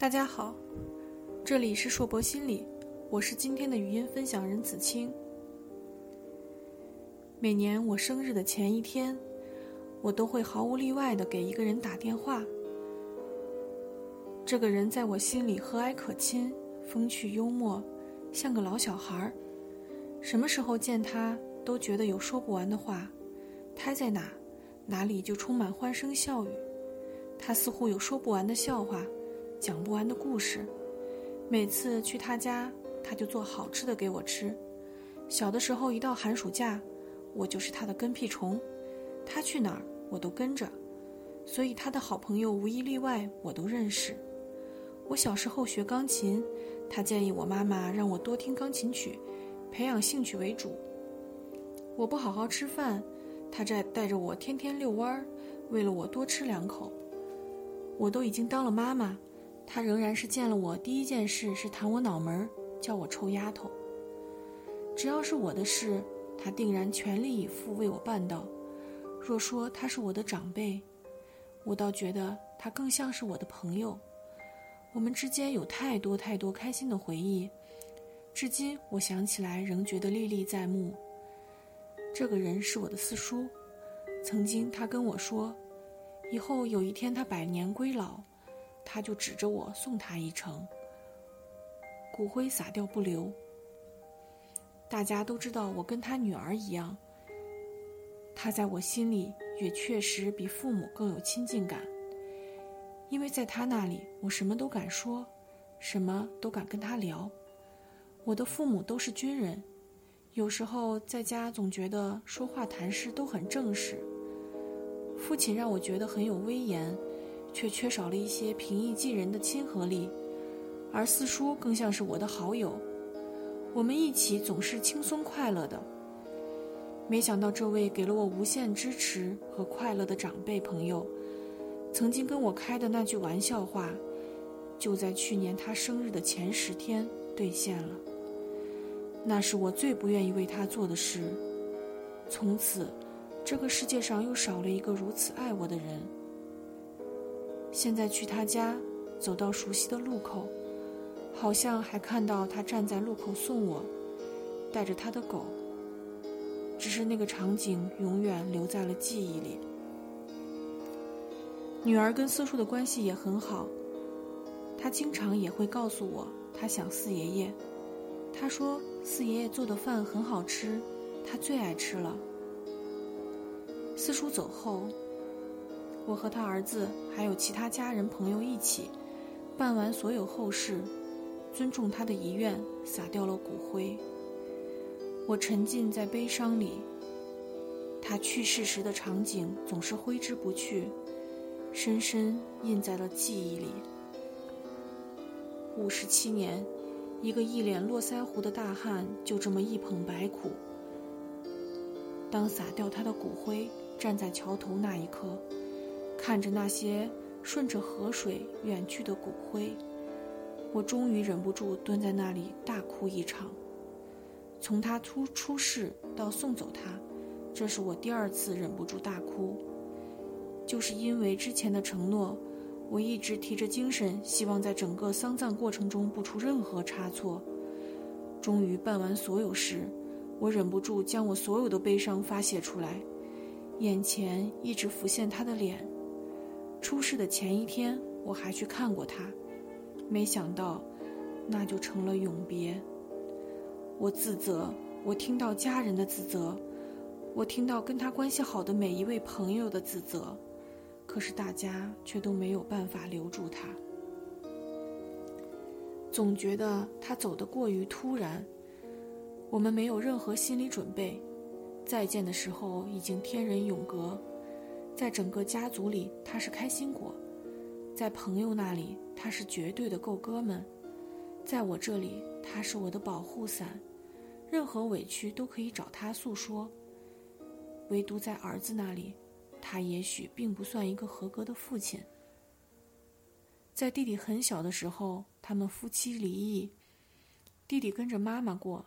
大家好，这里是硕博心理，我是今天的语音分享人子清。每年我生日的前一天，我都会毫无例外的给一个人打电话。这个人在我心里和蔼可亲，风趣幽默，像个老小孩儿。什么时候见他，都觉得有说不完的话。他在哪，哪里就充满欢声笑语。他似乎有说不完的笑话。讲不完的故事，每次去他家，他就做好吃的给我吃。小的时候，一到寒暑假，我就是他的跟屁虫，他去哪儿我都跟着，所以他的好朋友无一例外我都认识。我小时候学钢琴，他建议我妈妈让我多听钢琴曲，培养兴趣为主。我不好好吃饭，他在带着我天天遛弯儿，为了我多吃两口。我都已经当了妈妈。他仍然是见了我第一件事是弹我脑门儿，叫我臭丫头。只要是我的事，他定然全力以赴为我办到。若说他是我的长辈，我倒觉得他更像是我的朋友。我们之间有太多太多开心的回忆，至今我想起来仍觉得历历在目。这个人是我的四叔，曾经他跟我说，以后有一天他百年归老。他就指着我送他一程，骨灰撒掉不留。大家都知道我跟他女儿一样，他在我心里也确实比父母更有亲近感，因为在他那里我什么都敢说，什么都敢跟他聊。我的父母都是军人，有时候在家总觉得说话谈事都很正式。父亲让我觉得很有威严。却缺少了一些平易近人的亲和力，而四叔更像是我的好友，我们一起总是轻松快乐的。没想到这位给了我无限支持和快乐的长辈朋友，曾经跟我开的那句玩笑话，就在去年他生日的前十天兑现了。那是我最不愿意为他做的事。从此，这个世界上又少了一个如此爱我的人。现在去他家，走到熟悉的路口，好像还看到他站在路口送我，带着他的狗。只是那个场景永远留在了记忆里。女儿跟四叔的关系也很好，她经常也会告诉我她想四爷爷。她说四爷爷做的饭很好吃，她最爱吃了。四叔走后。我和他儿子还有其他家人朋友一起，办完所有后事，尊重他的遗愿，撒掉了骨灰。我沉浸在悲伤里，他去世时的场景总是挥之不去，深深印在了记忆里。五十七年，一个一脸络腮胡的大汉就这么一捧白骨。当撒掉他的骨灰，站在桥头那一刻。看着那些顺着河水远去的骨灰，我终于忍不住蹲在那里大哭一场。从他出出世到送走他，这是我第二次忍不住大哭。就是因为之前的承诺，我一直提着精神，希望在整个丧葬过程中不出任何差错。终于办完所有事，我忍不住将我所有的悲伤发泄出来，眼前一直浮现他的脸。出事的前一天，我还去看过他，没想到，那就成了永别。我自责，我听到家人的自责，我听到跟他关系好的每一位朋友的自责，可是大家却都没有办法留住他。总觉得他走得过于突然，我们没有任何心理准备，再见的时候已经天人永隔。在整个家族里，他是开心果；在朋友那里，他是绝对的够哥们；在我这里，他是我的保护伞，任何委屈都可以找他诉说。唯独在儿子那里，他也许并不算一个合格的父亲。在弟弟很小的时候，他们夫妻离异，弟弟跟着妈妈过。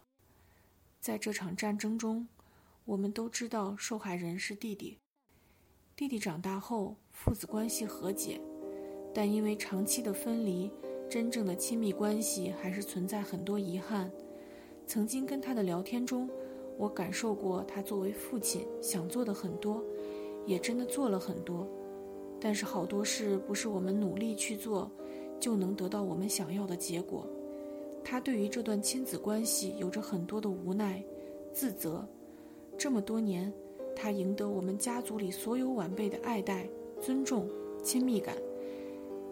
在这场战争中，我们都知道受害人是弟弟。弟弟长大后，父子关系和解，但因为长期的分离，真正的亲密关系还是存在很多遗憾。曾经跟他的聊天中，我感受过他作为父亲想做的很多，也真的做了很多。但是好多事不是我们努力去做，就能得到我们想要的结果。他对于这段亲子关系有着很多的无奈、自责。这么多年，他赢得我们家族里所有晚辈的爱戴、尊重、亲密感，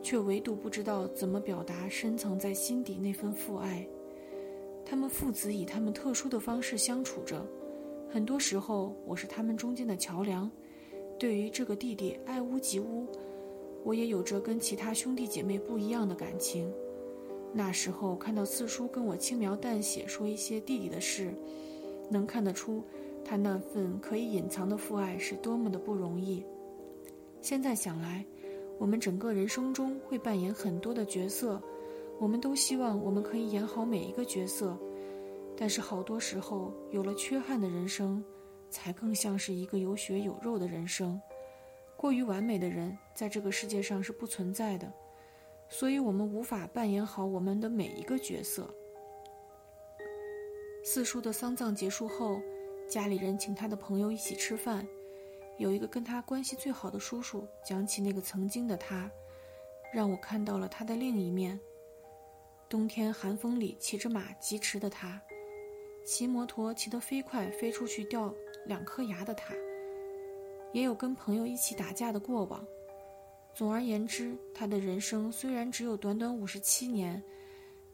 却唯独不知道怎么表达深藏在心底那份父爱。他们父子以他们特殊的方式相处着，很多时候我是他们中间的桥梁。对于这个弟弟爱屋及乌，我也有着跟其他兄弟姐妹不一样的感情。那时候看到四叔跟我轻描淡写说一些弟弟的事，能看得出他那份可以隐藏的父爱是多么的不容易。现在想来，我们整个人生中会扮演很多的角色。我们都希望我们可以演好每一个角色，但是好多时候，有了缺憾的人生，才更像是一个有血有肉的人生。过于完美的人在这个世界上是不存在的，所以我们无法扮演好我们的每一个角色。四叔的丧葬结束后，家里人请他的朋友一起吃饭，有一个跟他关系最好的叔叔讲起那个曾经的他，让我看到了他的另一面。冬天寒风里骑着马疾驰的他，骑摩托骑得飞快飞出去掉两颗牙的他，也有跟朋友一起打架的过往。总而言之，他的人生虽然只有短短五十七年，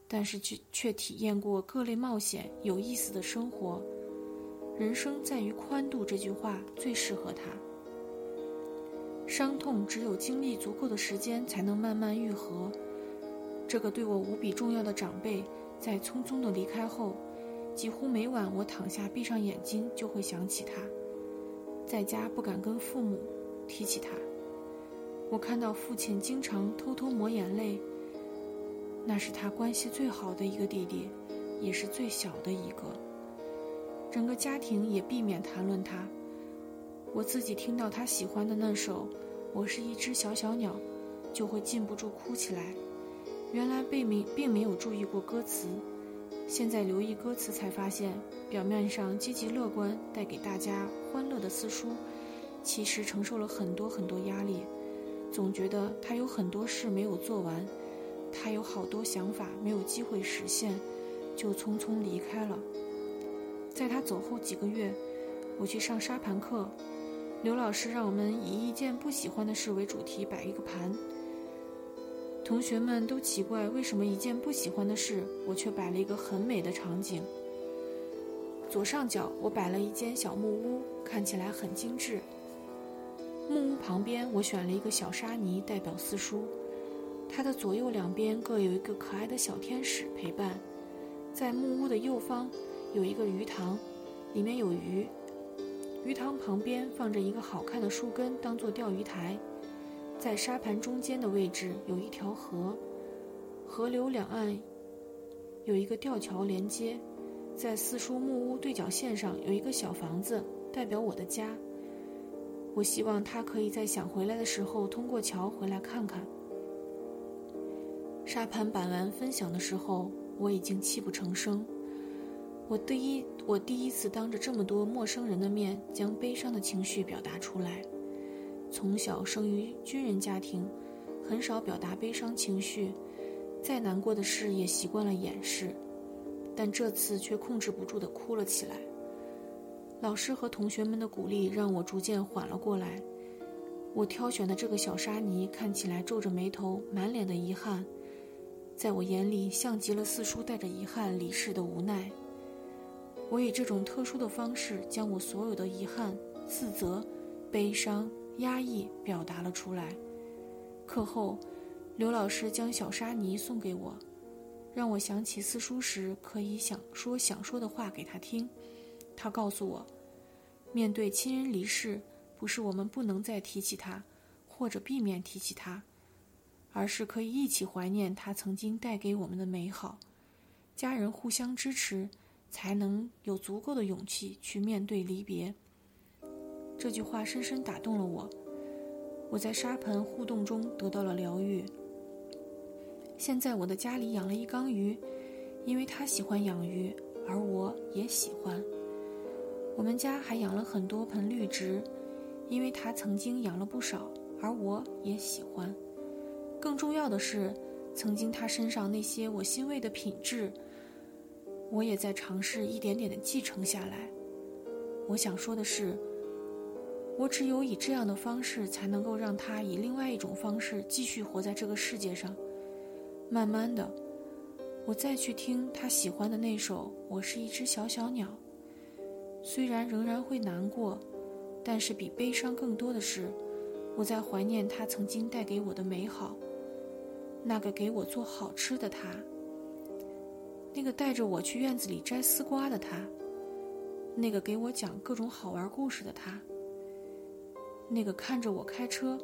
但是却却体验过各类冒险、有意思的生活。人生在于宽度，这句话最适合他。伤痛只有经历足够的时间，才能慢慢愈合。这个对我无比重要的长辈，在匆匆的离开后，几乎每晚我躺下闭上眼睛就会想起他。在家不敢跟父母提起他，我看到父亲经常偷偷抹眼泪。那是他关系最好的一个弟弟，也是最小的一个。整个家庭也避免谈论他。我自己听到他喜欢的那首《我是一只小小鸟》，就会禁不住哭起来。原来贝明并没有注意过歌词，现在留意歌词才发现，表面上积极乐观、带给大家欢乐的四叔，其实承受了很多很多压力，总觉得他有很多事没有做完，他有好多想法没有机会实现，就匆匆离开了。在他走后几个月，我去上沙盘课，刘老师让我们以一件不喜欢的事为主题摆一个盘。同学们都奇怪，为什么一件不喜欢的事，我却摆了一个很美的场景。左上角我摆了一间小木屋，看起来很精致。木屋旁边我选了一个小沙泥，代表四叔。他的左右两边各有一个可爱的小天使陪伴。在木屋的右方有一个鱼塘，里面有鱼。鱼塘旁边放着一个好看的树根，当做钓鱼台。在沙盘中间的位置有一条河，河流两岸有一个吊桥连接。在四叔木屋对角线上有一个小房子，代表我的家。我希望他可以在想回来的时候通过桥回来看看。沙盘摆完分享的时候，我已经泣不成声。我第一，我第一次当着这么多陌生人的面将悲伤的情绪表达出来。从小生于军人家庭，很少表达悲伤情绪，再难过的事也习惯了掩饰，但这次却控制不住地哭了起来。老师和同学们的鼓励让我逐渐缓了过来。我挑选的这个小沙泥看起来皱着眉头，满脸的遗憾，在我眼里像极了四叔带着遗憾离世的无奈。我以这种特殊的方式将我所有的遗憾、自责、悲伤。压抑表达了出来。课后，刘老师将小沙泥送给我，让我想起四叔时可以想说想说的话给他听。他告诉我，面对亲人离世，不是我们不能再提起他，或者避免提起他，而是可以一起怀念他曾经带给我们的美好。家人互相支持，才能有足够的勇气去面对离别。这句话深深打动了我，我在沙盆互动中得到了疗愈。现在我的家里养了一缸鱼，因为他喜欢养鱼，而我也喜欢。我们家还养了很多盆绿植，因为他曾经养了不少，而我也喜欢。更重要的是，曾经他身上那些我欣慰的品质，我也在尝试一点点的继承下来。我想说的是，我只有以这样的方式，才能够让他以另外一种方式继续活在这个世界上。慢慢的，我再去听他喜欢的那首《我是一只小小鸟》，虽然仍然会难过，但是比悲伤更多的是，我在怀念他曾经带给我的美好。那个给我做好吃的他，那个带着我去院子里摘丝瓜的他，那个给我讲各种好玩故事的他，那个看着我开车，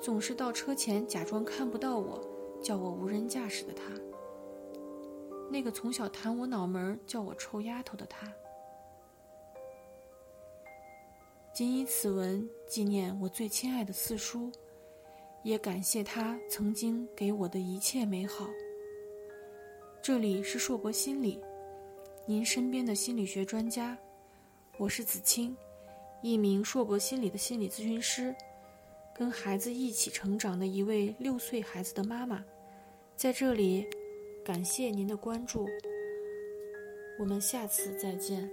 总是到车前假装看不到我，叫我无人驾驶的他，那个从小弹我脑门叫我臭丫头的他，谨以此文纪念我最亲爱的四叔。也感谢他曾经给我的一切美好。这里是硕博心理，您身边的心理学专家，我是子清，一名硕博心理的心理咨询师，跟孩子一起成长的一位六岁孩子的妈妈，在这里感谢您的关注，我们下次再见。